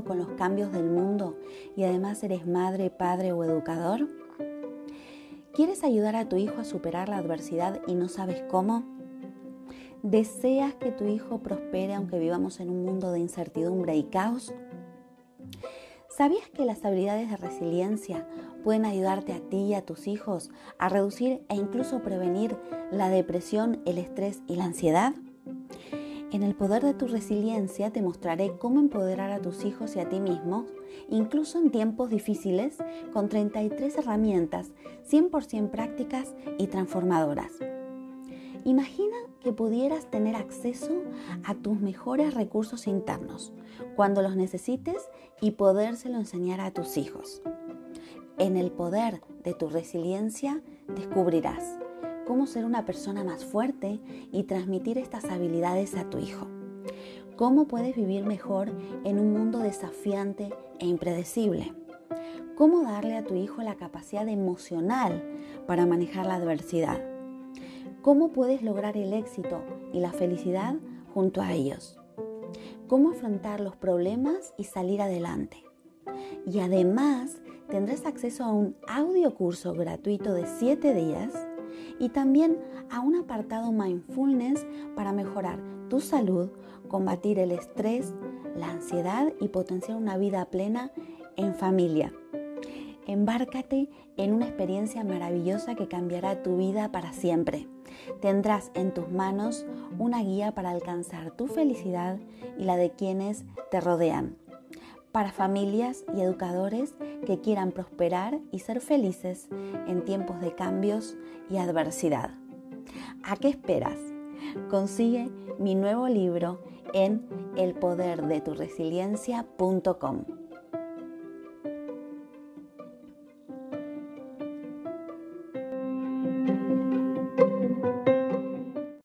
¿Estás luchando con los cambios del mundo y además eres madre, padre o educador? ¿Quieres ayudar a tu hijo a superar la adversidad y no sabes cómo? ¿Deseas que tu hijo prospere aunque vivamos en un mundo de incertidumbre y caos? ¿Sabías que las habilidades de resiliencia pueden ayudarte a ti y a tus hijos a reducir e incluso prevenir la depresión, el estrés y la ansiedad? En el poder de tu resiliencia te mostraré cómo empoderar a tus hijos y a ti mismo, incluso en tiempos difíciles, con 33 herramientas 100% prácticas y transformadoras. Imagina que pudieras tener acceso a tus mejores recursos internos cuando los necesites y podérselo enseñar a tus hijos. En el poder de tu resiliencia descubrirás cómo ser una persona más fuerte y transmitir estas habilidades a tu hijo. Cómo puedes vivir mejor en un mundo desafiante e impredecible. Cómo darle a tu hijo la capacidad emocional para manejar la adversidad. Cómo puedes lograr el éxito y la felicidad junto a ellos. Cómo afrontar los problemas y salir adelante. Y además tendrás acceso a un audio curso gratuito de 7 días y también a un apartado mindfulness para mejorar tu salud, combatir el estrés, la ansiedad y potenciar una vida plena en familia. Embárcate en una experiencia maravillosa que cambiará tu vida para siempre. Tendrás en tus manos una guía para alcanzar tu felicidad y la de quienes te rodean para familias y educadores que quieran prosperar y ser felices en tiempos de cambios y adversidad. ¿A qué esperas? Consigue mi nuevo libro en elpoderdeturesiliencia.com.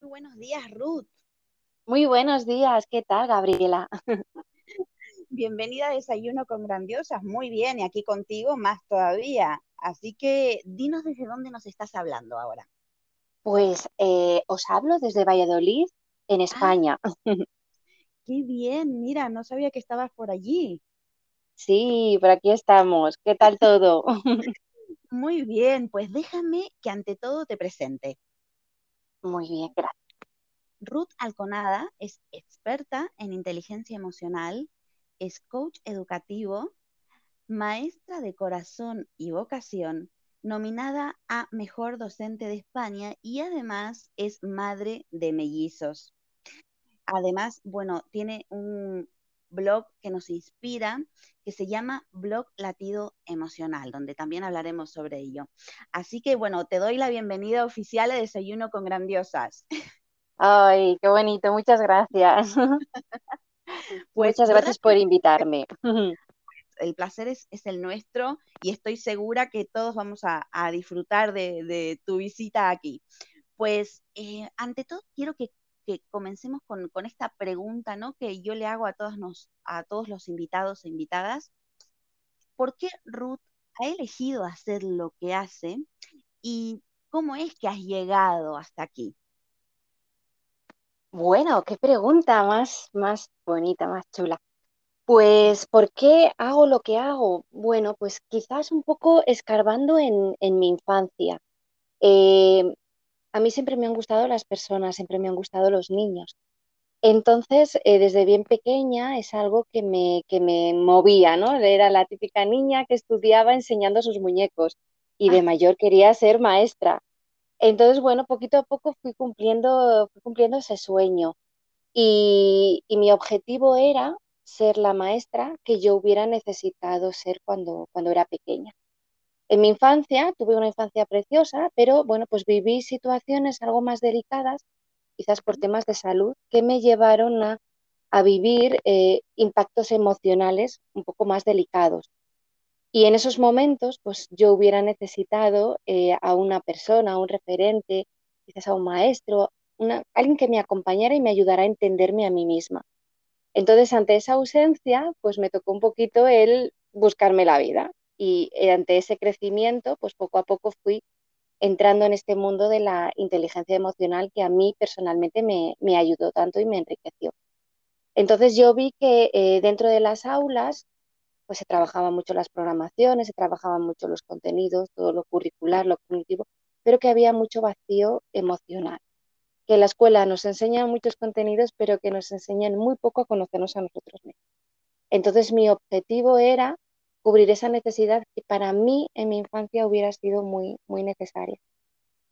Muy buenos días, Ruth. Muy buenos días, ¿qué tal, Gabriela? Bienvenida a Desayuno con Grandiosas. Muy bien, y aquí contigo más todavía. Así que dinos desde dónde nos estás hablando ahora. Pues eh, os hablo desde Valladolid, en ah. España. qué bien, mira, no sabía que estabas por allí. Sí, por aquí estamos. ¿Qué tal todo? Muy bien, pues déjame que ante todo te presente. Muy bien, gracias. Ruth Alconada es experta en inteligencia emocional, es coach educativo, maestra de corazón y vocación, nominada a Mejor Docente de España y además es madre de mellizos. Además, bueno, tiene un blog que nos inspira, que se llama Blog Latido Emocional, donde también hablaremos sobre ello. Así que bueno, te doy la bienvenida oficial a Desayuno con Grandiosas. Ay, qué bonito, muchas gracias. Pues muchas gracias por invitarme. El placer es, el nuestro y estoy segura que todos vamos a, disfrutar de, tu visita aquí. Pues eh, ante todo quiero que que comencemos con, esta pregunta, ¿no? Que yo le hago a todos, nos, a todos los invitados e invitadas. ¿Por qué Ruth ha elegido hacer lo que hace y cómo es que has llegado hasta aquí? Bueno, qué pregunta más, más bonita, más chula. Pues, ¿por qué hago lo que hago? Bueno, pues quizás un poco escarbando en, mi infancia. Eh, a mí siempre me han gustado las personas, siempre me han gustado los niños. Entonces, eh, desde bien pequeña es algo que me, que me movía, ¿no? Era la típica niña que estudiaba enseñando a sus muñecos y de ah. mayor quería ser maestra. Entonces, bueno, poquito a poco fui cumpliendo, fui cumpliendo ese sueño y, mi objetivo era ser la maestra que yo hubiera necesitado ser cuando, cuando era pequeña. En mi infancia tuve una infancia preciosa, pero bueno, pues viví situaciones algo más delicadas, quizás por temas de salud, que me llevaron a, vivir eh, impactos emocionales un poco más delicados. Y en esos momentos, pues yo hubiera necesitado eh, a una persona, a un referente, quizás a un maestro, alguien que me acompañara y me ayudara a entenderme a mí misma. Entonces, ante esa ausencia, pues me tocó un poquito el buscarme la vida y eh, ante ese crecimiento, pues poco a poco fui entrando en este mundo de la inteligencia emocional que a mí personalmente me, ayudó tanto y me enriqueció. Entonces yo vi que eh, dentro de las aulas pues se trabajaban mucho las programaciones, se trabajaban mucho los contenidos, todo lo curricular, lo cognitivo, pero que había mucho vacío emocional. Que la escuela nos enseña muchos contenidos, pero que nos enseñan muy poco a conocernos a nosotros mismos. Entonces mi objetivo era cubrir esa necesidad que para mí en mi infancia hubiera sido muy, muy necesaria.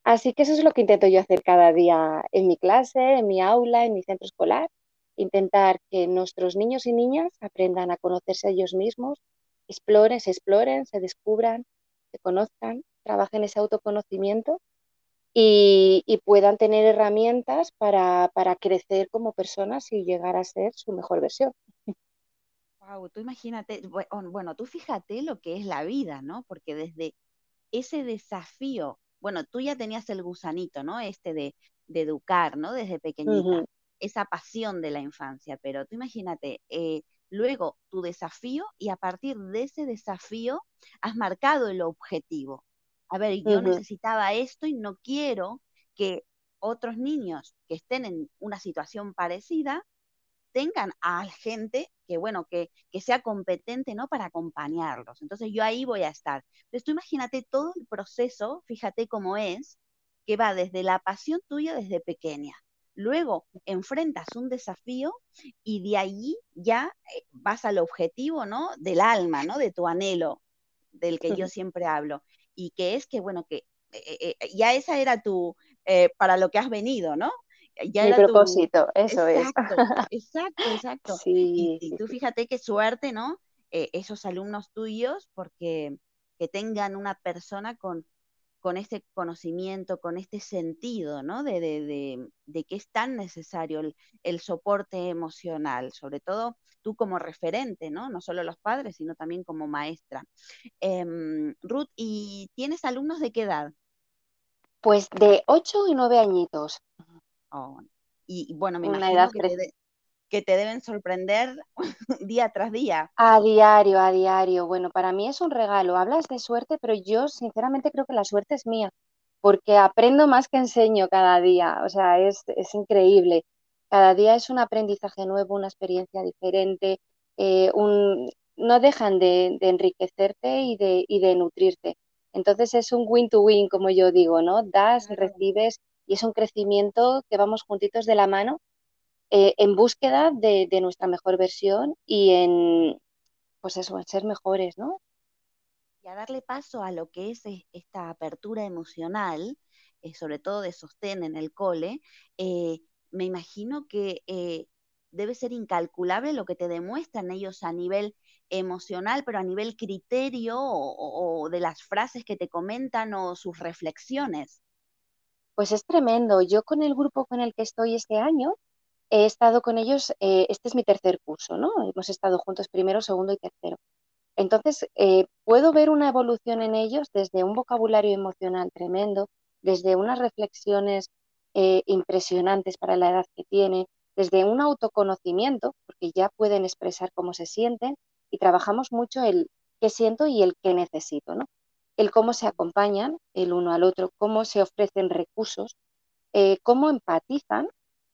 Así que eso es lo que intento yo hacer cada día en mi clase, en mi aula, en mi centro escolar, intentar que nuestros niños y niñas aprendan a conocerse a ellos mismos, exploren, se exploren, se descubran, se conozcan, trabajen ese autoconocimiento y, puedan tener herramientas para, para crecer como personas y llegar a ser su mejor versión. Wow, tú imagínate, bueno, tú fíjate lo que es la vida, ¿no? Porque desde ese desafío, bueno, tú ya tenías el gusanito, ¿no? Este de, educar, ¿no? Desde pequeñita, esa pasión de la infancia, pero tú imagínate, eh, luego tu desafío y a partir de ese desafío has marcado el objetivo. A ver, yo necesitaba esto y no quiero que otros niños que estén en una situación parecida tengan a gente que, bueno, que, sea competente, ¿no? Para acompañarlos. Entonces yo ahí voy a estar. Entonces tú imagínate todo el proceso, fíjate cómo es, que va desde la pasión tuya desde pequeña. Luego enfrentas un desafío y de allí ya eh, vas al objetivo, ¿no? Del alma, ¿no? De tu anhelo, del que yo siempre hablo. Y que es que, bueno, que eh, eh, ya esa era tu, para lo que has venido, ¿no? Ya Mi propósito, eso es. Exacto, exacto. Sí, y, tú fíjate qué suerte, ¿no? Eh, esos alumnos tuyos, porque que tengan una persona con, con este conocimiento, con este sentido, ¿no? De, de, de, que es tan necesario el, soporte emocional, sobre todo tú como referente, ¿no? No solo los padres, sino también como maestra. Em, Ruth, ¿y tienes alumnos de qué edad? Pues de 8 y 9 añitos. Oh, y bueno, me imagino que te, deben sorprender día tras día. A diario, a diario. Bueno, para mí es un regalo. Hablas de suerte, pero yo sinceramente creo que la suerte es mía, porque aprendo más que enseño cada día. O sea, es, increíble. Cada día es un aprendizaje nuevo, una experiencia diferente. Eh, no dejan de, enriquecerte y de, y de nutrirte. Entonces es un win to win, como yo digo, ¿no? Das, recibes y es un crecimiento que vamos juntitos de la mano eh, en búsqueda de, nuestra mejor versión y en, pues eso, en ser mejores, ¿no? Y a darle paso a lo que es eh, esta apertura emocional, eh, sobre todo de sostén en el cole, me imagino que debe ser incalculable lo que te demuestran ellos a nivel emocional, pero a nivel criterio o, de las frases que te comentan o sus reflexiones. Pues es tremendo. Yo con el grupo con el que estoy este año, he estado con ellos, eh, este es mi tercer curso, ¿no? Hemos estado juntos primero, segundo y tercero. Entonces, eh, puedo ver una evolución en ellos desde un vocabulario emocional tremendo, desde unas reflexiones eh, impresionantes para la edad que tiene, desde un autoconocimiento, porque ya pueden expresar cómo se sienten, y trabajamos mucho el qué siento y el qué necesito, ¿no? El cómo se acompañan el uno al otro, cómo se ofrecen recursos, eh, cómo empatizan.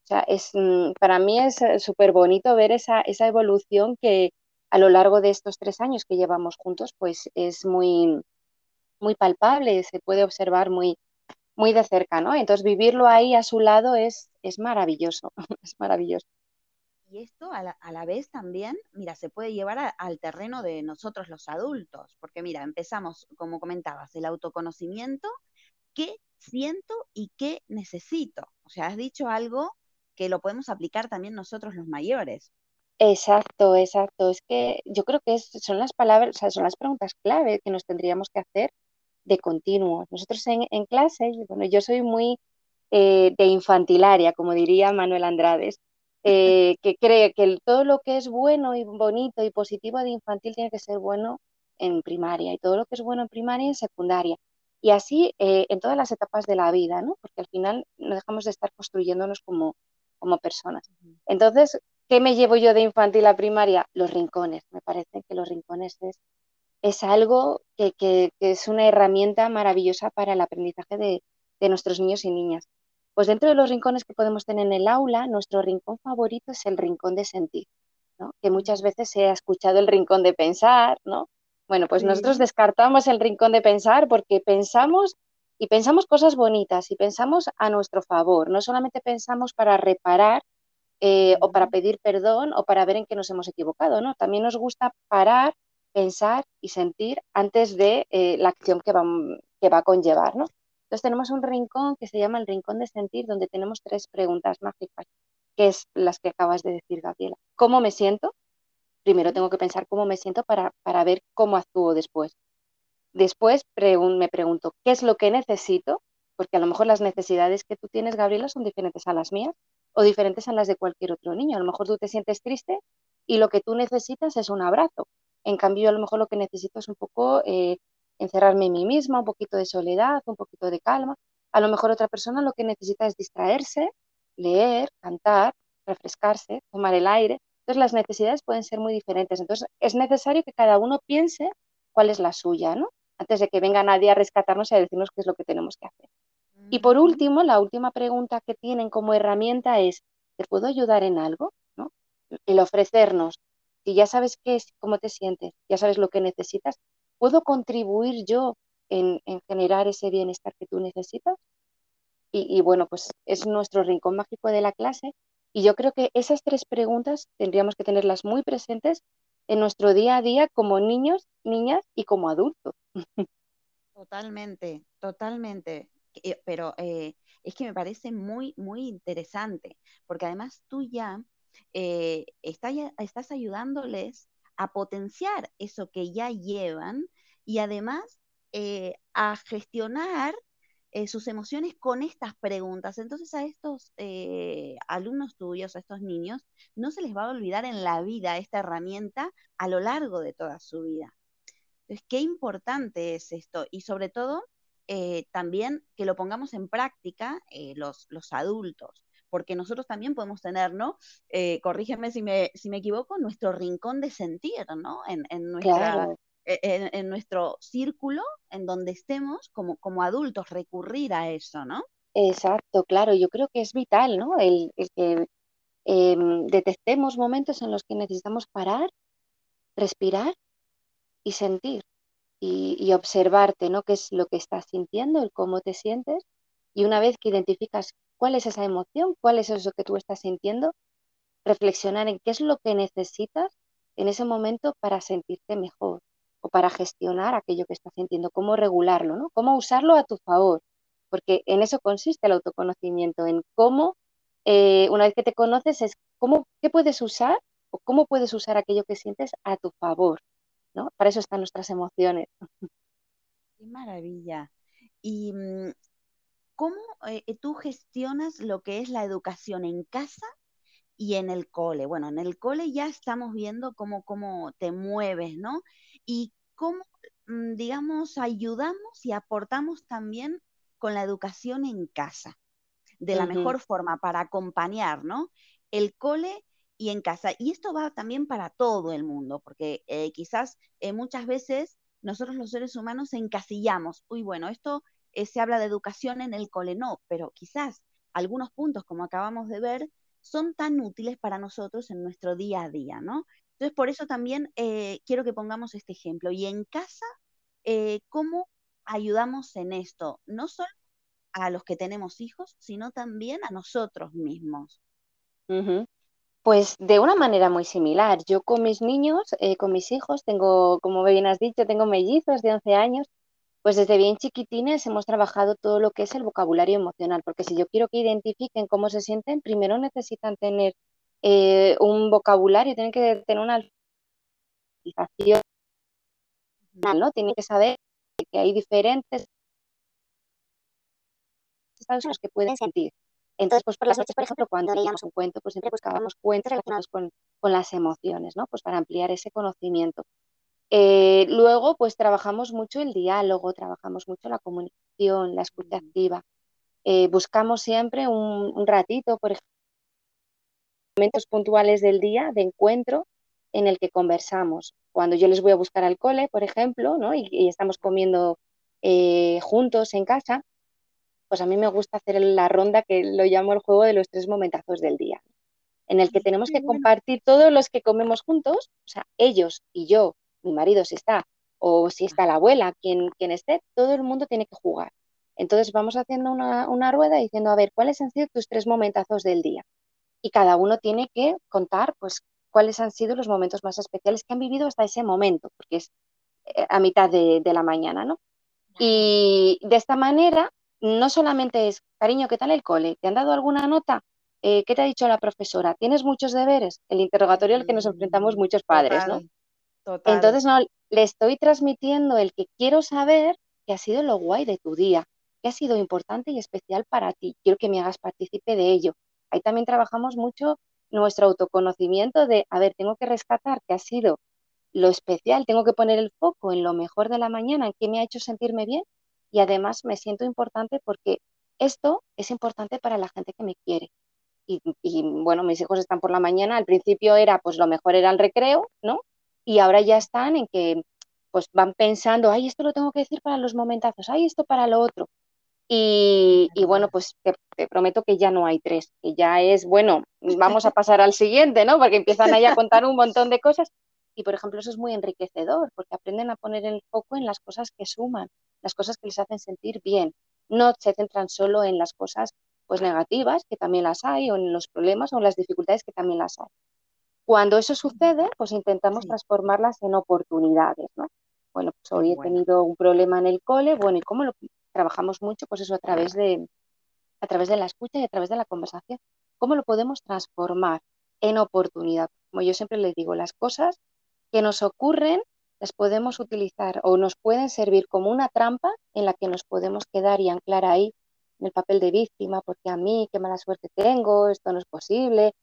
Sea, es, mm, para mí es súper bonito ver esa, esa evolución que a lo largo de estos tres años que llevamos juntos, pues es muy, muy palpable, se puede observar muy, muy de cerca, ¿no? Entonces vivirlo ahí a su lado es, es maravilloso, es maravilloso. Y esto a la, vez también, mira, se puede llevar al terreno de nosotros los adultos, porque mira, empezamos, como comentabas, el autoconocimiento, qué siento y qué necesito. O sea, has dicho algo que lo podemos aplicar también nosotros los mayores. Exacto, exacto. Es que yo creo que son las palabras, o sea, son las preguntas clave que nos tendríamos que hacer de continuo. Nosotros en, clase, bueno, yo soy muy eh, de infantilaria, como diría Manuel Andrades, eh, que cree que todo lo que es bueno y bonito y positivo de infantil tiene que ser bueno en primaria y todo lo que es bueno en primaria en secundaria. Y así eh, en todas las etapas de la vida, ¿no? Porque al final no dejamos de estar construyéndonos como, como personas. Entonces, ¿qué me llevo yo de infantil a primaria? Los rincones. Me parece que los rincones es es algo que, es una herramienta maravillosa para el aprendizaje de, nuestros niños y niñas. Pues dentro de los rincones que podemos tener en el aula, nuestro rincón favorito es el rincón de sentir, ¿no? que muchas veces se ha escuchado el rincón de pensar, ¿no? Bueno, pues nosotros descartamos el rincón de pensar porque pensamos y pensamos cosas bonitas y pensamos a nuestro favor, no solamente pensamos para reparar eh, o para pedir perdón o para ver en qué nos hemos equivocado, ¿no? También nos gusta parar pensar y sentir antes de eh, la acción que va, que va a conllevar, ¿no? Entonces tenemos un rincón que se llama el rincón de sentir, donde tenemos tres preguntas mágicas, que es las que acabas de decir, Gabriela. ¿Cómo me siento? Primero tengo que pensar cómo me siento para, para ver cómo actúo después. Después me pregunto, ¿qué es lo que necesito? Porque a lo mejor las necesidades que tú tienes, Gabriela, son diferentes a las mías o diferentes a las de cualquier otro niño. A lo mejor tú te sientes triste y lo que tú necesitas es un abrazo en cambio, a lo mejor lo que necesito es un poco eh, encerrarme en mí misma, un poquito de soledad, un poquito de calma. A lo mejor otra persona lo que necesita es distraerse, leer, cantar, refrescarse, tomar el aire. Entonces las necesidades pueden ser muy diferentes. Entonces es necesario que cada uno piense cuál es la suya, ¿no? Antes de que venga nadie a rescatarnos y a decirnos qué es lo que tenemos que hacer. Y por último, la última pregunta que tienen como herramienta es, ¿te puedo ayudar en algo? ¿No? El ofrecernos si ya sabes qué es, cómo te sientes, ya sabes lo que necesitas, ¿puedo contribuir yo en, generar ese bienestar que tú necesitas? Y, bueno, pues es nuestro rincón mágico de la clase. Y yo creo que esas tres preguntas tendríamos que tenerlas muy presentes en nuestro día a día como niños, niñas y como adultos. Totalmente, totalmente. Pero eh, es que me parece muy, muy interesante, porque además tú ya eh, estás ayudándoles a potenciar eso que ya llevan y además eh, a gestionar sus emociones con estas preguntas. Entonces a estos alumnos tuyos, a estos niños, no se les va a olvidar en la vida esta herramienta a lo largo de toda su vida. Entonces, qué importante es esto y sobre todo también que lo pongamos en práctica los, los adultos porque nosotros también podemos tener, ¿no? Eh, corrígeme si me, si me equivoco, nuestro rincón de sentir, ¿no? En, nuestra, e, en, nuestro círculo, en donde estemos como, como adultos, recurrir a eso, ¿no? Exacto, claro, yo creo que es vital, ¿no? El, que em, detectemos momentos en los que necesitamos parar, respirar y sentir y, observarte, ¿no? ¿Qué es lo que estás sintiendo, el cómo te sientes? Y una vez que identificas cuál es esa emoción, cuál es eso que tú estás sintiendo, reflexionar en qué es lo que necesitas en ese momento para sentirte mejor o para gestionar aquello que estás sintiendo, cómo regularlo, ¿no? Cómo usarlo a tu favor, porque en eso consiste el autoconocimiento, en cómo eh, una vez que te conoces, es cómo, qué puedes usar o cómo puedes usar aquello que sientes a tu favor, ¿no? Para eso están nuestras emociones. Qué maravilla. ¿Y mm, cómo eh, tú gestionas lo que es la educación en casa y en el cole? Bueno, en el cole ya estamos viendo cómo, cómo te mueves, ¿no? Y cómo, mm, digamos, ayudamos y aportamos también con la educación en casa, de la mejor forma para acompañar, ¿no? El cole y en casa. Y esto va también para todo el mundo, porque eh, quizás eh, muchas veces nosotros los seres humanos encasillamos, uy, bueno, esto eh, se habla de educación en el cole, no, pero quizás algunos puntos, como acabamos de ver, son tan útiles para nosotros en nuestro día a día, ¿no? Entonces, por eso también quiero que pongamos este ejemplo. Y en casa, ¿cómo ayudamos en esto? No solo a los que tenemos hijos, sino también a nosotros mismos. Pues de una manera muy similar. Yo con mis niños, eh, con mis hijos, tengo, como bien has dicho, tengo mellizos de 11 años, pues desde bien chiquitines hemos trabajado todo lo que es el vocabulario emocional, porque si yo quiero que identifiquen cómo se sienten, primero necesitan tener eh, un vocabulario, tienen que tener una alfabetización, ¿no? Tienen que saber que hay diferentes estados que pueden sentir. Entonces, pues por las noches, por ejemplo, cuando leíamos un cuento, pues siempre buscábamos cuentos relacionados con, con las emociones, ¿no? Pues para ampliar ese conocimiento. Eh, luego, pues trabajamos mucho el diálogo, trabajamos mucho la comunicación, la escucha activa. Eh, buscamos siempre un, un, ratito, por ejemplo, momentos puntuales del día de encuentro en el que conversamos. Cuando yo les voy a buscar al cole, por ejemplo, ¿no? y, y estamos comiendo eh, juntos en casa, pues a mí me gusta hacer la ronda que lo llamo el juego de los tres momentazos del día, en el que tenemos que compartir todos los que comemos juntos, o sea, ellos y yo, mi marido si está, o si está la abuela, quien, quien esté, todo el mundo tiene que jugar. Entonces vamos haciendo una, una rueda diciendo, a ver, ¿cuáles han sido tus tres momentazos del día? Y cada uno tiene que contar, pues, cuáles han sido los momentos más especiales que han vivido hasta ese momento, porque es eh, a mitad de, de la mañana, ¿no? Y de esta manera no solamente es, cariño, ¿qué tal el cole? ¿Te han dado alguna nota? Eh, ¿Qué te ha dicho la profesora? ¿Tienes muchos deberes? El interrogatorio al que nos enfrentamos mm, muchos padres, ¿no? Total. Entonces, no, le estoy transmitiendo el que quiero saber que ha sido lo guay de tu día, que ha sido importante y especial para ti. Quiero que me hagas partícipe de ello. Ahí también trabajamos mucho nuestro autoconocimiento de, a ver, tengo que rescatar que ha sido lo especial, tengo que poner el foco en lo mejor de la mañana, en qué me ha hecho sentirme bien y además me siento importante porque esto es importante para la gente que me quiere. Y, bueno, mis hijos están por la mañana, al principio era, pues lo mejor era el recreo, ¿no? Y ahora ya están en que, pues van pensando, ay, esto lo tengo que decir para los momentazos, ay, esto para lo otro. Y, y bueno, pues te, te, prometo que ya no hay tres, que ya es, bueno, vamos a pasar al siguiente, ¿no? Porque empiezan ahí a contar un montón de cosas. Y por ejemplo, eso es muy enriquecedor, porque aprenden a poner el foco en las cosas que suman, las cosas que les hacen sentir bien. No se centran solo en las cosas pues negativas, que también las hay, o en los problemas o en las dificultades que también las hay. Cuando eso sucede, pues intentamos sí. transformarlas en oportunidades, ¿no? Bueno, pues hoy bueno. he tenido un problema en el cole, bueno, ¿y cómo lo trabajamos mucho? Pues eso a través de a través de la escucha y a través de la conversación. ¿Cómo lo podemos transformar en oportunidad? Como yo siempre les digo, las cosas que nos ocurren las podemos utilizar o nos pueden servir como una trampa en la que nos podemos quedar y anclar ahí en el papel de víctima, porque a mí qué mala suerte tengo, esto no es posible,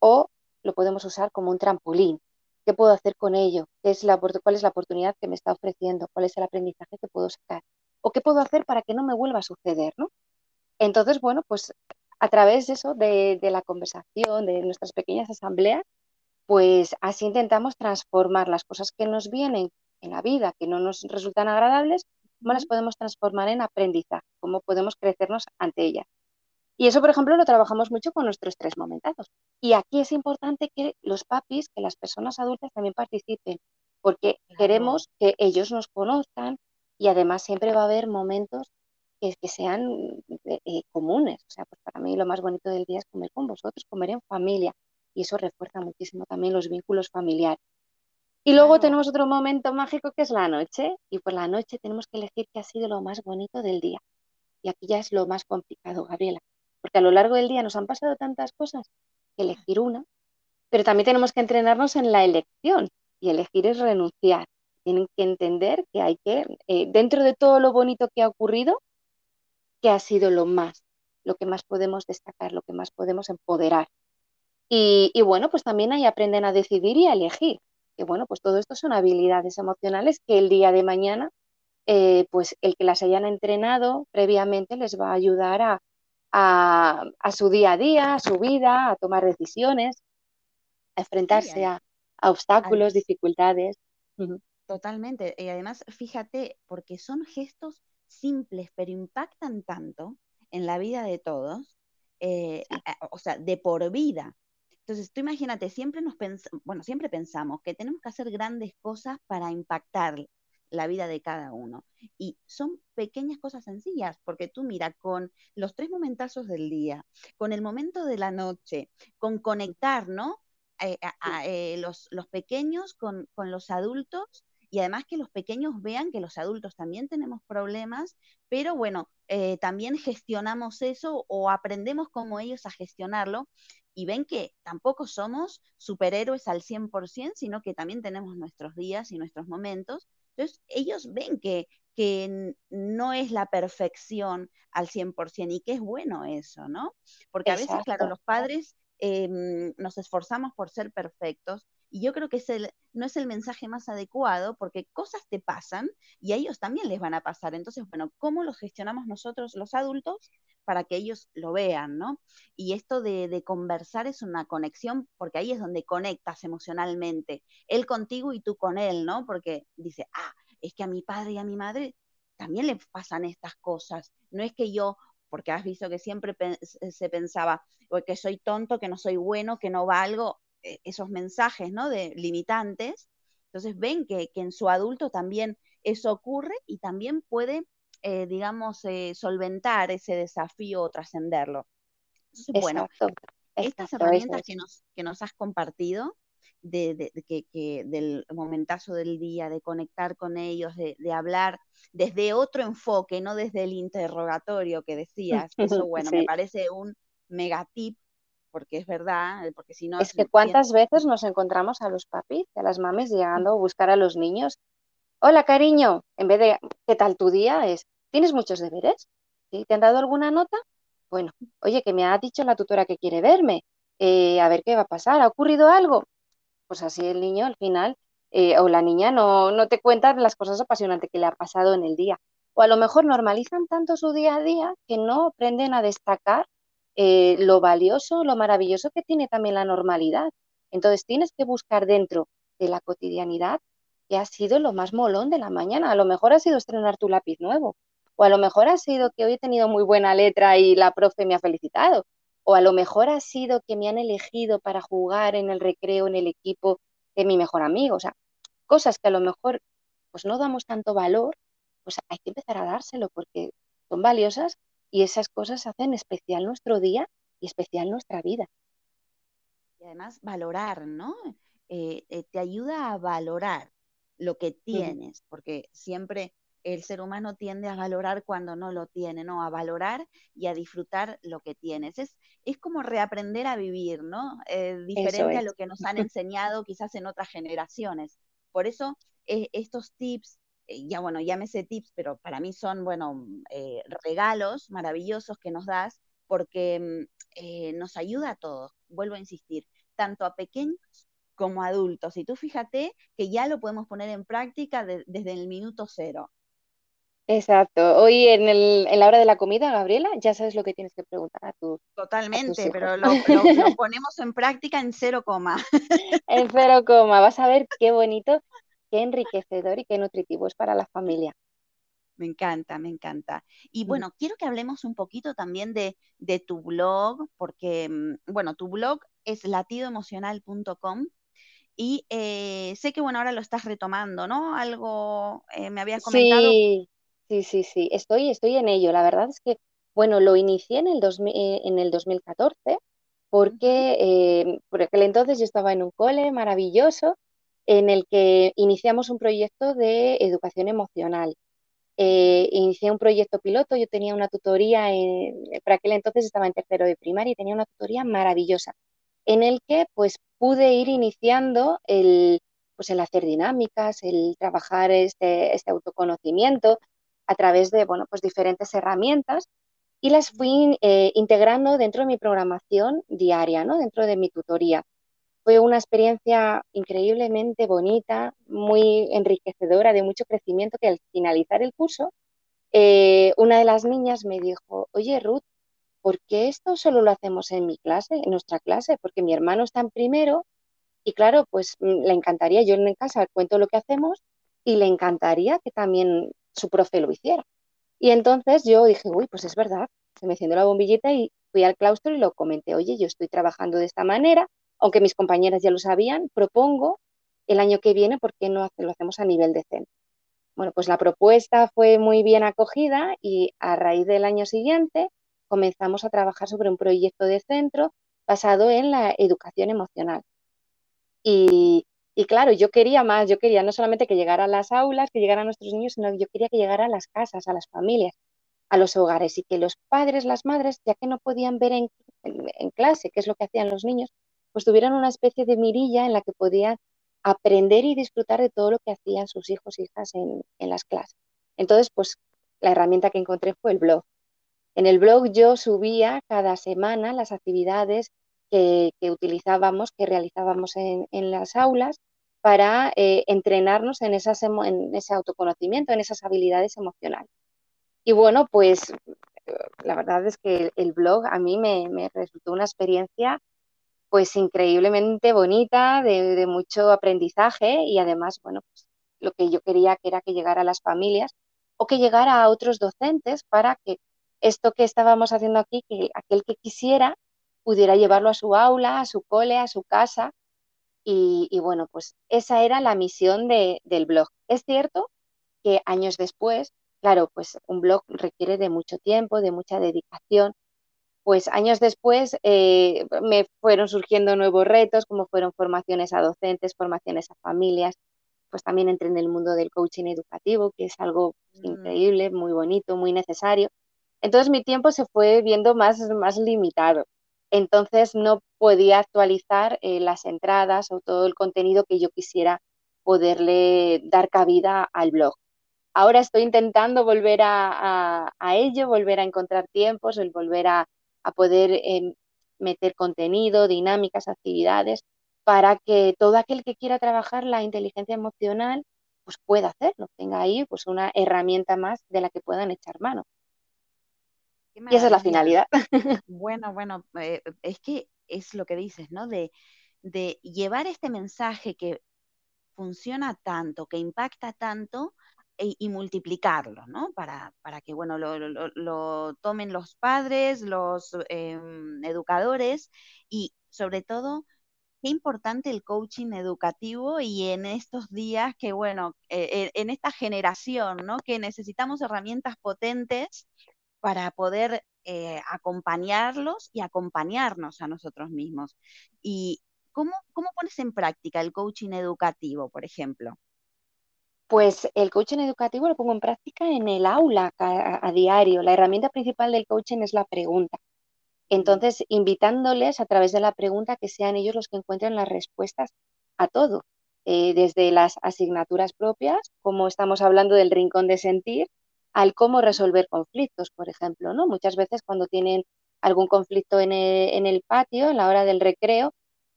o lo podemos usar como un trampolín. ¿Qué puedo hacer con ello? ¿Qué es la, ¿Cuál es la oportunidad que me está ofreciendo? ¿Cuál es el aprendizaje que puedo sacar? ¿O qué puedo hacer para que no me vuelva a suceder? ¿no? Entonces, bueno, pues a través de eso, de, de la conversación, de nuestras pequeñas asambleas, pues así intentamos transformar las cosas que nos vienen en la vida, que no nos resultan agradables, cómo las podemos transformar en aprendizaje, cómo podemos crecernos ante ellas. Y eso, por ejemplo, lo trabajamos mucho con nuestros tres momentazos. Y aquí es importante que los papis, que las personas adultas también participen, porque claro. queremos que ellos nos conozcan y además siempre va a haber momentos que, que sean eh, eh, comunes. O sea, pues para mí lo más bonito del día es comer con vosotros, comer en familia, y eso refuerza muchísimo también los vínculos familiares. Y luego claro. tenemos otro momento mágico que es la noche, y por la noche tenemos que elegir qué ha sido lo más bonito del día. Y aquí ya es lo más complicado, Gabriela. porque a lo largo del día nos han pasado tantas cosas que elegir una, pero también tenemos que entrenarnos en la elección y elegir es renunciar. Tienen que entender que hay que, eh, dentro de todo lo bonito que ha ocurrido, que ha sido lo más, lo que más podemos destacar, lo que más podemos empoderar. Y, bueno, pues también ahí aprenden a decidir y a elegir. Que bueno, pues todo esto son habilidades emocionales que el día de mañana, eh, pues el que las hayan entrenado previamente les va a ayudar a, a, su día a día, a su vida, a tomar decisiones, a enfrentarse a, obstáculos, dificultades. Totalmente. Y además, fíjate, porque son gestos simples, pero impactan tanto en la vida de todos, eh, o sea, de por vida. Entonces, tú imagínate, siempre nos bueno, siempre pensamos que tenemos que hacer grandes cosas para impactar la vida de cada uno. Y son pequeñas cosas sencillas, porque tú mira, con los tres momentazos del día, con el momento de la noche, con conectar, ¿no? Eh, a, eh, los, los, pequeños con, con los adultos y además que los pequeños vean que los adultos también tenemos problemas, pero bueno, eh, también gestionamos eso o aprendemos como ellos a gestionarlo y ven que tampoco somos superhéroes al 100%, sino que también tenemos nuestros días y nuestros momentos. Entonces, ellos ven que, que no es la perfección al 100% y que es bueno eso, ¿no? Porque a veces, claro, los padres em, nos esforzamos por ser perfectos y yo creo que es el, no es el mensaje más adecuado porque cosas te pasan y a ellos también les van a pasar. Entonces, bueno, ¿cómo lo gestionamos nosotros los adultos para que ellos lo vean, ¿no? Y esto de, conversar es una conexión porque ahí es donde conectas emocionalmente, él contigo y tú con él, ¿no? Porque dice, ah, es que a mi padre y a mi madre también le pasan estas cosas. No es que yo, porque has visto que siempre se pensaba, o que soy tonto, que no soy bueno, que no valgo, eh, esos mensajes, ¿no? De limitantes. Entonces ven que, en su adulto también eso ocurre y también puede, eh, digamos, eh, solventar ese desafío o trascenderlo. Bueno, estas herramientas que nos, que nos has compartido, de, que, del momentazo del día, de conectar con ellos, de, hablar desde otro enfoque, no desde el interrogatorio que decías. Eso, bueno, me parece un megatip porque es verdad, eh, porque si no... Es que cuántas veces nos encontramos a los papis, a las mames llegando a buscar a los niños. Hola, cariño, en vez de ¿qué tal tu día? es ¿tienes muchos deberes? ¿Sí? ¿Te han dado alguna nota? Bueno, oye, que me ha dicho la tutora que quiere verme. Eh, a ver qué va a pasar, ¿ha ocurrido algo? Pues así el niño al final, eh, o la niña no, no te cuenta las cosas apasionantes que le ha pasado en el día. O a lo mejor normalizan tanto su día a día que no aprenden a destacar eh, lo valioso, lo maravilloso que tiene también la normalidad. Entonces tienes que buscar dentro de la cotidianidad que ha sido lo más molón de la mañana. A lo mejor ha sido estrenar tu lápiz nuevo, o a lo mejor ha sido que hoy he tenido muy buena letra y la profe me ha felicitado, o a lo mejor ha sido que me han elegido para jugar en el recreo, en el equipo de mi mejor amigo. O sea, cosas que a lo mejor pues no damos tanto valor, pues hay que empezar a dárselo porque son valiosas y esas cosas hacen especial nuestro día y especial nuestra vida. Y además valorar, ¿no? Eh, eh, te ayuda a valorar lo que tienes, porque siempre el ser humano tiende a valorar cuando no lo tiene, ¿no? A valorar y a disfrutar lo que tienes. Es, es como reaprender a vivir, ¿no? Eh, diferente a lo que nos han enseñado quizás en otras generaciones. Por eso estos tips eh, ya bueno, llámese tips, pero para mí son, bueno, eh, regalos maravillosos que nos das porque mm, eh, nos ayuda a todos, vuelvo a insistir, tanto a pequeños como adultos. Y tú fíjate que ya lo podemos poner en práctica desde el minuto cero. Exacto. Hoy en, el, en, la hora de la comida, Gabriela, ya sabes lo que tienes que preguntar a tu. Totalmente, pero lo, ponemos en práctica en cero coma. En cero coma. Vas a ver qué bonito qué enriquecedor y qué nutritivo es para la familia. Me encanta, me encanta. Y bueno, quiero que hablemos un poquito también de, tu blog, porque, mm, bueno, tu blog es latidoemocional.com y eh, sé que, bueno, ahora lo estás retomando, ¿no? Algo eh, me habías comentado. Sí, sí, sí, sí, estoy, estoy en ello. La verdad es que, bueno, lo inicié en el, eh, en el 2014 porque por aquel entonces yo estaba en un cole maravilloso en el que iniciamos un proyecto de educación emocional. eh, inicié un proyecto piloto, yo tenía una tutoría, para aquel entonces estaba en tercero de primaria y tenía una tutoría maravillosa, en el que pues pude ir iniciando el, pues, el hacer dinámicas, el trabajar este, este autoconocimiento a través de bueno, pues diferentes herramientas y las fui eh, integrando dentro de mi programación diaria, ¿no? dentro de mi tutoría. Fue una experiencia increíblemente bonita, muy enriquecedora, de mucho crecimiento, que al finalizar el curso, eh, una de las niñas me dijo, oye Ruth, ¿por qué esto solo lo hacemos en mi clase, en nuestra clase? Porque mi hermano está en primero y claro, pues mm, le encantaría, yo en casa cuento lo que hacemos y le encantaría que también su profe lo hiciera. Y entonces yo dije, uy, pues es verdad, se me encendió la bombillita y fui al claustro y lo comenté, oye, yo estoy trabajando de esta manera, aunque mis compañeras ya lo sabían, propongo el año que viene, ¿por qué no lo hacemos a nivel de centro? Bueno, pues la propuesta fue muy bien acogida y a raíz del año siguiente comenzamos a trabajar sobre un proyecto de centro basado en la educación emocional. Y, y claro, yo quería más, yo quería no solamente que llegara a las aulas, que llegara a nuestros niños, sino que yo quería que llegara a las casas, a las familias, a los hogares y que los padres, las madres, ya que no podían ver en, en clase qué es lo que hacían los niños, pues tuvieran una especie de mirilla en la que podían aprender y disfrutar de todo lo que hacían sus hijos e hijas en, las clases. Entonces, pues la herramienta que encontré fue el blog. En el blog yo subía cada semana las actividades que, utilizábamos, que realizábamos en, las aulas para eh, entrenarnos en, ese autoconocimiento, en esas habilidades emocionales. Y bueno, pues la verdad es que el blog a mí me, me resultó una experiencia pues increíblemente bonita, de, mucho aprendizaje y además, bueno, pues lo que yo quería que era que llegara a las familias o que llegara a otros docentes para que esto que estábamos haciendo aquí, que aquel que quisiera pudiera llevarlo a su aula, a su cole, a su casa. Y, bueno, pues esa era la misión del blog. Es cierto que años después, claro, pues un blog requiere de mucho tiempo, de mucha dedicación, pues años después eh, me fueron surgiendo nuevos retos, como fueron formaciones a docentes, formaciones a familias, pues también entré en el mundo del coaching educativo, que es algo pues, mm. increíble, muy bonito, muy necesario. Entonces mi tiempo se fue viendo más, más limitado. Entonces no podía actualizar eh, las entradas o todo el contenido que yo quisiera poderle dar cabida al blog. Ahora estoy intentando volver a, ello, volver a encontrar tiempos, volver a, a poder em, meter contenido, dinámicas, actividades, para que todo aquel que quiera trabajar la inteligencia emocional pues pueda hacerlo, tenga ahí pues una herramienta más de la que puedan echar mano. Y esa es la finalidad. Bueno, bueno, eh, es que es lo que dices, ¿no? De, de llevar este mensaje que funciona tanto, que impacta tanto, y, multiplicarlo, ¿no? Para, para que, bueno, lo, lo, tomen los padres, los em, educadores y sobre todo, qué importante el coaching educativo y en estos días que, bueno, eh, en esta generación, ¿no? Que necesitamos herramientas potentes para poder eh, acompañarlos y acompañarnos a nosotros mismos. ¿Y cómo, cómo pones en práctica el coaching educativo, por ejemplo? Pues el coaching educativo lo pongo en práctica en el aula a, diario. La herramienta principal del coaching es la pregunta. Entonces, invitándoles a través de la pregunta que sean ellos los que encuentren las respuestas a todo, eh, desde las asignaturas propias, como estamos hablando del rincón de sentir, al cómo resolver conflictos, por ejemplo, ¿no? Muchas veces cuando tienen algún conflicto en el patio, en la hora del recreo,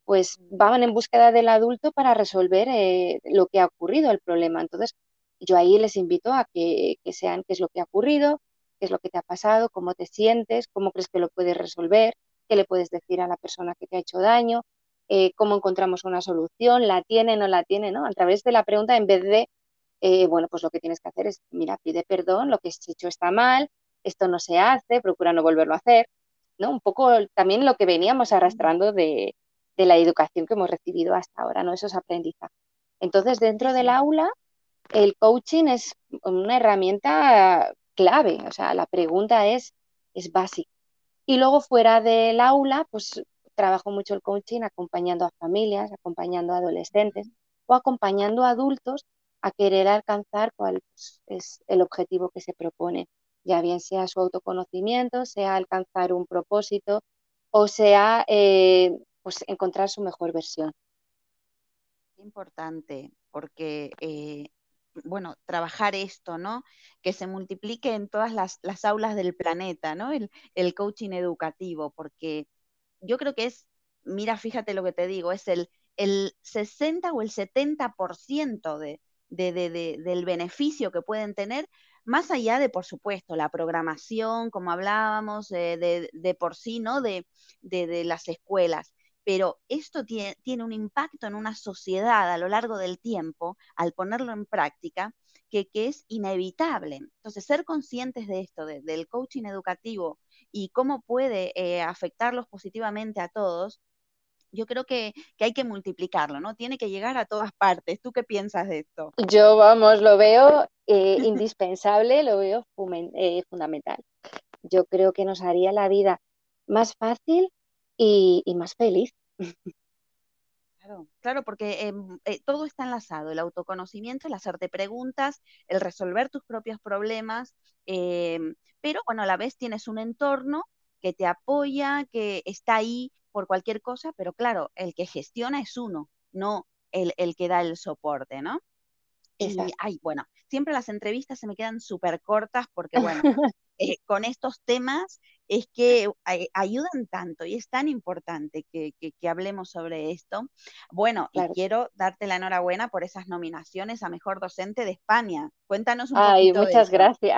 pues van en búsqueda del adulto para resolver eh, lo que ha ocurrido, el problema. Entonces, yo ahí les invito a que, sean qué es lo que ha ocurrido, qué es lo que te ha pasado, cómo te sientes, cómo crees que lo puedes resolver, qué le puedes decir a la persona que te ha hecho daño, eh, cómo encontramos una solución, la tiene, no la tiene, ¿no? A través de la pregunta, en vez de, eh, bueno, pues lo que tienes que hacer es, mira, pide perdón, lo que has hecho está mal, esto no se hace, procura no volverlo a hacer, ¿no? Un poco también lo que veníamos arrastrando de, de la educación que hemos recibido hasta ahora, ¿no? Esos aprendizajes. Entonces, dentro del aula, el coaching es una herramienta clave, o sea, la pregunta es, es básica. Y luego fuera del aula, pues trabajo mucho el coaching acompañando a familias, acompañando a adolescentes o acompañando a adultos a querer alcanzar cuál es el objetivo que se propone, ya bien sea su autoconocimiento, sea alcanzar un propósito o sea eh, pues encontrar su mejor versión. Importante, porque eh, bueno, trabajar esto, ¿no? Que se multiplique en todas las, aulas del planeta, ¿no? El, el, coaching educativo, porque yo creo que es, mira, fíjate lo que te digo, es el, el 60 o el 70% de, del beneficio que pueden tener, más allá de, por supuesto, la programación, como hablábamos, de, por sí, ¿no? De, las escuelas. Pero esto tiene, tiene, un impacto en una sociedad a lo largo del tiempo, al ponerlo en práctica, que, es inevitable. Entonces, ser conscientes de esto, del coaching educativo y cómo puede eh, afectarlos positivamente a todos, yo creo que, hay que multiplicarlo, ¿no? Tiene que llegar a todas partes. ¿Tú qué piensas de esto? Yo, vamos, lo veo eh, indispensable, lo veo eh, fundamental. Yo creo que nos haría la vida más fácil y, más feliz. Claro, claro, porque em, eh, todo está enlazado, el autoconocimiento, el hacerte preguntas, el resolver tus propios problemas, em, pero bueno, a la vez tienes un entorno que te apoya, que está ahí por cualquier cosa, pero claro, el que gestiona es uno, no el, que da el soporte, ¿no? Y, ay, bueno, siempre las entrevistas se me quedan súper cortas porque, bueno, eh, con estos temas es que ayudan tanto y es tan importante que, hablemos sobre esto. Bueno, y quiero darte la enhorabuena por esas nominaciones a Mejor Docente de España. Cuéntanos un Ay, muchas gracias.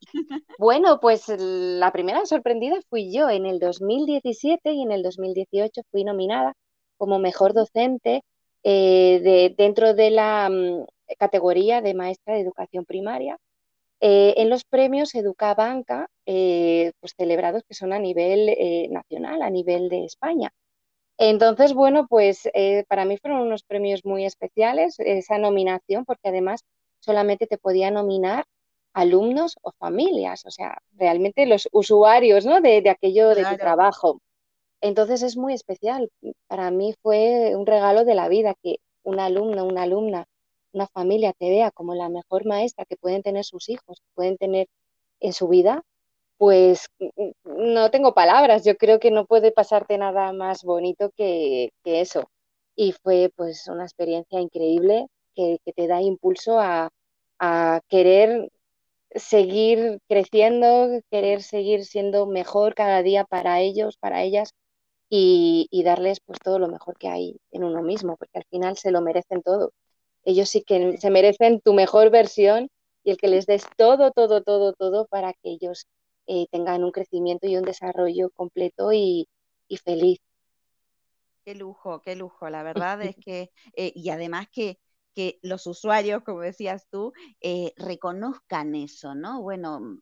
bueno, pues la primera sorprendida fui yo en el 2017 y en el 2018 fui nominada como Mejor Docente eh, de, dentro de la mm, categoría de Maestra de Educación Primaria eh, en los premios Educabanca, eh, pues celebrados que son a nivel eh, nacional, a nivel de España. Entonces, bueno, pues para mí fueron unos premios muy especiales esa nominación, porque además solamente te podía nominar alumnos o familias, o sea, realmente los usuarios ¿no? de, aquello de tu trabajo. Entonces es muy especial. Para mí fue un regalo de la vida que un alumno, una alumna una familia te vea como la mejor maestra que pueden tener sus hijos, que pueden tener en su vida, pues no tengo palabras. Yo creo que no puede pasarte nada más bonito que, eso. Y fue pues una experiencia increíble que, te da impulso a, querer seguir creciendo, querer seguir siendo mejor cada día para ellos, para ellas y, darles pues todo lo mejor que hay en uno mismo, porque al final se lo merecen todo ellos sí que se merecen tu mejor versión y el que les des todo, todo, todo, todo para que ellos eh, tengan un crecimiento y un desarrollo completo y, feliz. Qué lujo, qué lujo. La verdad es que, eh, y además que, que los usuarios, como decías tú, eh, reconozcan eso, ¿no? Bueno,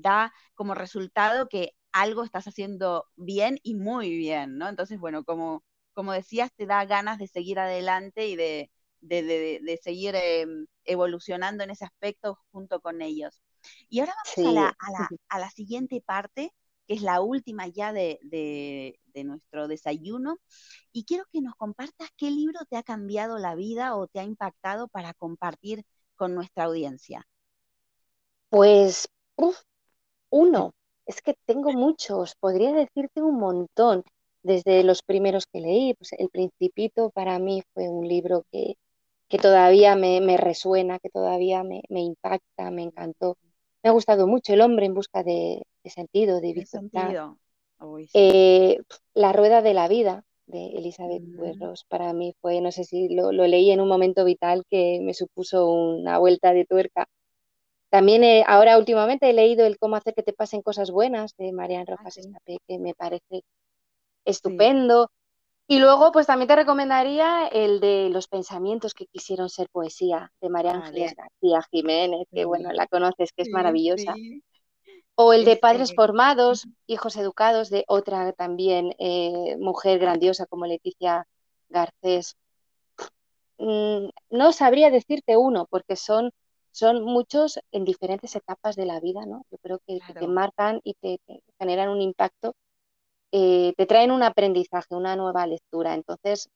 da como resultado que algo estás haciendo bien y muy bien, ¿no? Entonces, bueno, como, como decías, te da ganas de seguir adelante y de, de, seguir em, evolucionando en ese aspecto junto con ellos. Y ahora vamos a, la, siguiente parte, que es la última ya de, nuestro desayuno, y quiero que nos compartas qué libro te ha cambiado la vida o te ha impactado para compartir con nuestra audiencia. Pues, uno, es que tengo muchos, podría decirte un montón, desde los primeros que leí, pues El Principito para mí fue un libro que, que todavía me, resuena, que todavía me, impacta, me encantó. Me ha gustado mucho El hombre en busca de, sentido, de Víctor eh, La rueda de la vida, de Elizabeth mm. para mí fue, no sé si lo, leí en un momento vital que me supuso una vuelta de tuerca. También ahora últimamente he leído el Cómo hacer que te pasen cosas buenas de Marian ah, Rojas que me parece estupendo. Y luego, pues también te recomendaría el de los pensamientos que quisieron ser poesía, de María Ángeles García Jiménez, que bueno, la conoces, que es maravillosa. O el de Padres Formados, Hijos Educados, de otra también eh, mujer grandiosa como Leticia Garcés. Mm, no sabría decirte uno, porque son, son muchos en diferentes etapas de la vida, ¿no? Yo creo que, te marcan y te generan un impacto eh, te traen un aprendizaje, una nueva lectura. Entonces,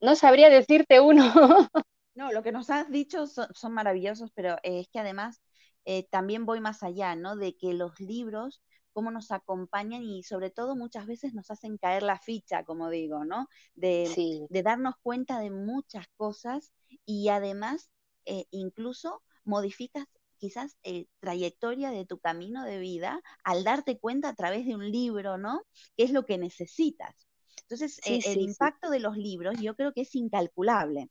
no sabría decirte uno. No, lo que nos has dicho son, maravillosos, pero eh, es que además eh, también voy más allá, ¿no? De que los libros, cómo nos acompañan y sobre todo muchas veces nos hacen caer la ficha, como digo, ¿no? De, de darnos cuenta de muchas cosas y además eh, incluso modificas quizás trayectoria de tu camino de vida al darte cuenta a través de un libro, ¿no? ¿Qué es lo que necesitas? Entonces, el impacto de los libros yo creo que es incalculable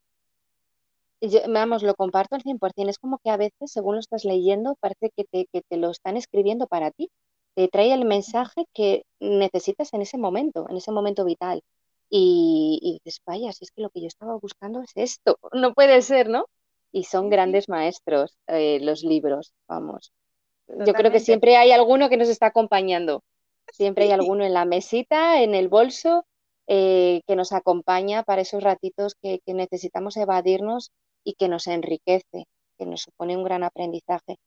vamos, lo comparto al 100%. Es como que a veces, según lo estás leyendo, parece que te, que te lo están escribiendo para ti. Te trae el mensaje que necesitas en ese momento, en ese momento vital. Y, dices, vaya, si es que lo que yo estaba buscando es esto, no puede ser, ¿no? Y son grandes maestros eh, los libros, vamos. Yo creo que siempre hay alguno que nos está acompañando. Siempre hay alguno en la mesita, en el bolso, eh, que nos acompaña para esos ratitos que, que necesitamos evadirnos y que nos enriquece, que nos supone un gran aprendizaje.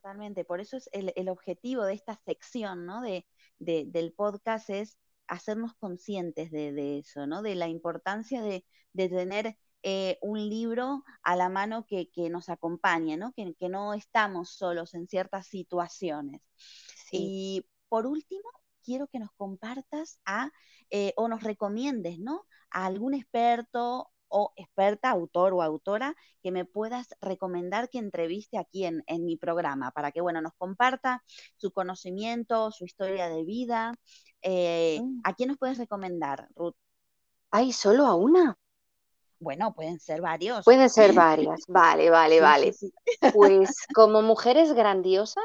Totalmente, por eso es el, objetivo de esta sección ¿no? de, del podcast es hacernos conscientes de, eso, ¿no? de la importancia de, tener eh, un libro a la mano que, nos acompañe, ¿no? Que, que, no estamos solos en ciertas situaciones. Y por último, quiero que nos compartas a, eh, o nos recomiendes, ¿no? A algún experto o experta, autor o autora, que me puedas recomendar que entreviste aquí en, mi programa, para que, bueno, nos comparta su conocimiento, su historia de vida. Eh, mm. ¿A quién nos puedes recomendar, Ruth? ¿Hay solo a una? Bueno, pueden ser varios. Pueden ser varias. Vale, vale, vale. Pues como mujeres grandiosas,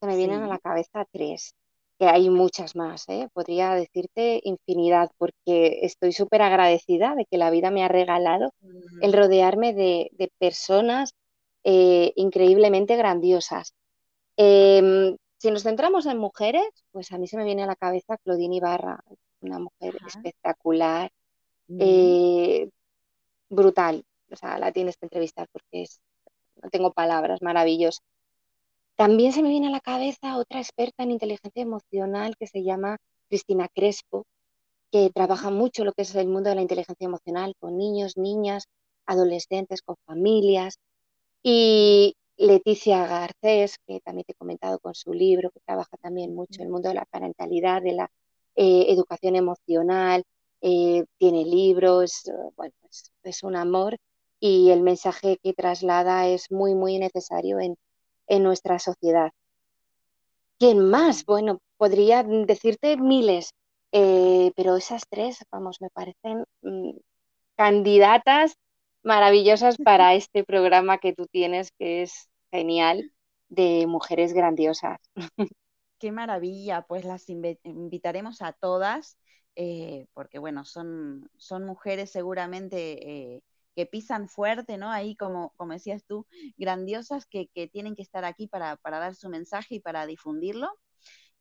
se me vienen a la cabeza tres que hay muchas más, ¿eh? podría decirte infinidad, porque estoy súper agradecida de que la vida me ha regalado el rodearme de, personas eh, increíblemente grandiosas. Em, si nos centramos en mujeres, pues a mí se me viene a la cabeza Claudine Ibarra, una mujer espectacular, eh, brutal. O sea, la tienes que entrevistar porque es, no tengo palabras, maravillosa. También se me viene a la cabeza otra experta en inteligencia emocional que se llama Cristina Crespo, que trabaja mucho lo que es el mundo de la inteligencia emocional con niños, niñas, adolescentes, con familias. Y Leticia Garcés, que también te he comentado con su libro, que trabaja también mucho en el mundo de la parentalidad, de la eh, educación emocional, eh, tiene libros, bueno, es, es un amor y el mensaje que traslada es muy, muy necesario en, en nuestra sociedad. ¿Quién más? Bueno, podría decirte miles, eh, pero esas tres, vamos, me parecen mm, candidatas maravillosas para este programa que tú tienes, que es genial, de mujeres grandiosas. Qué maravilla, pues las invitaremos a todas, eh, porque bueno, son, son mujeres seguramente eh, que pisan fuerte, ¿no? Ahí, como, como decías tú, grandiosas que, tienen que estar aquí para, dar su mensaje y para difundirlo.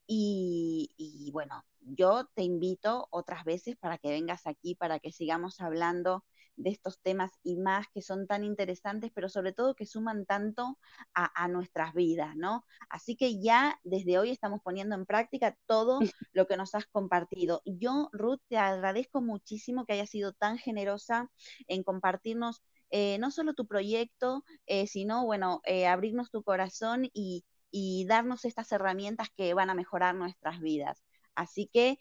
y, bueno, yo te invito otras veces para que vengas aquí, para que sigamos hablando de estos temas y más que son tan interesantes, pero sobre todo que suman tanto a, nuestras vidas, ¿no? Así que ya desde hoy estamos poniendo en práctica todo lo que nos has compartido. Yo, Ruth, te agradezco muchísimo que hayas sido tan generosa en compartirnos eh, no solo tu proyecto, eh, sino, bueno, eh, abrirnos tu corazón y, y darnos estas herramientas que van a mejorar nuestras vidas. Así que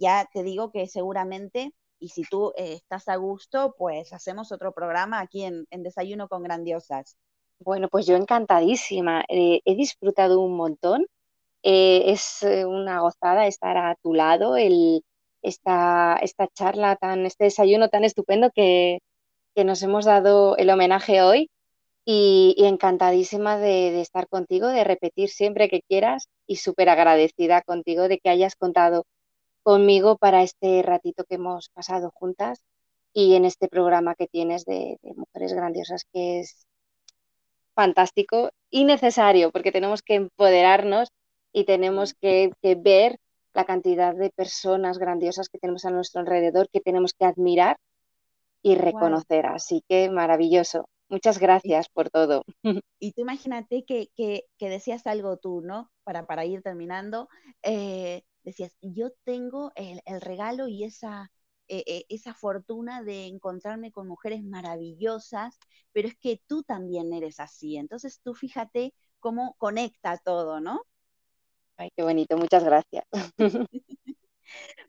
ya te digo que seguramente y si tú eh, estás a gusto, pues hacemos otro programa aquí en, Desayuno con Grandiosas. Bueno, pues yo encantadísima. Eh, he disfrutado un montón. Eh, es una gozada estar a tu lado, el, esta, esta charla tan, este desayuno tan estupendo que, nos hemos dado el homenaje hoy. Y, encantadísima de, de, estar contigo, de repetir siempre que quieras y súper agradecida contigo de que hayas contado conmigo para este ratito que hemos pasado juntas y en este programa que tienes de, Mujeres Grandiosas, que es fantástico y necesario, porque tenemos que empoderarnos y tenemos que, ver la cantidad de personas grandiosas que tenemos a nuestro alrededor, que tenemos que admirar y reconocer. Así que maravilloso. Muchas gracias por todo. Y tú imagínate que, que, decías algo tú, ¿no? Para, para ir terminando. Eh, decías, yo tengo el, regalo y esa, eh, eh, esa fortuna de encontrarme con mujeres maravillosas, pero es que tú también eres así. Entonces tú fíjate cómo conecta todo, ¿no? Ay, qué bonito, muchas gracias.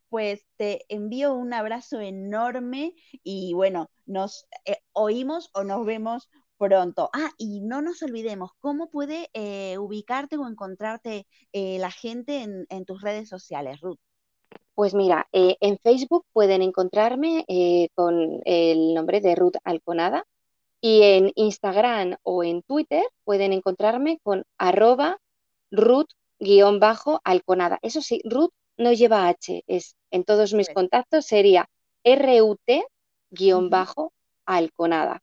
Pues te envío un abrazo enorme y bueno, nos eh, oímos o nos vemos pronto. Ah, y no nos olvidemos, ¿cómo puede eh, ubicarte o encontrarte eh, la gente en, tus redes sociales, Ruth? Pues mira, en Facebook pueden encontrarme con el nombre de Ruth Alconada y en Instagram o en Twitter pueden encontrarme con arroba Ruth-Alconada. Eso sí, Ruth no lleva H, es en todos mis contactos sería RUT-alconada.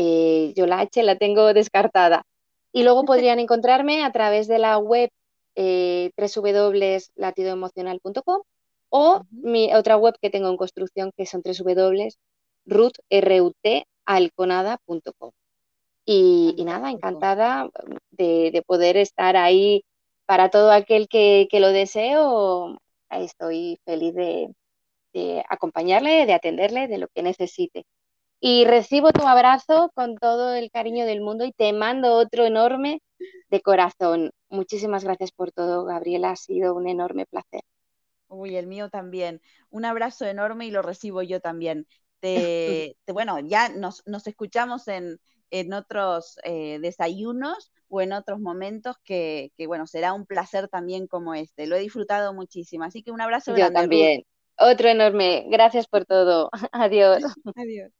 Eh, yo la H la tengo descartada. Y luego podrían encontrarme a través de la web eh, www.latidoemocional.com o mi otra web que tengo en construcción que son www.rutalconada.com. Y, y nada, encantada de, poder estar ahí para todo aquel que, que lo deseo estoy feliz de, acompañarle, de atenderle, de lo que necesite. Y recibo tu abrazo con todo el cariño del mundo y te mando otro enorme de corazón. Muchísimas gracias por todo, Gabriela. Ha sido un enorme placer. Uy, el mío también. Un abrazo enorme y lo recibo yo también. Te, bueno, ya nos, escuchamos en, otros eh, desayunos o en otros momentos que, bueno, será un placer también como este. Lo he disfrutado muchísimo. Así que un abrazo Yo también. Otro enorme. Gracias por todo. Adiós. Adiós.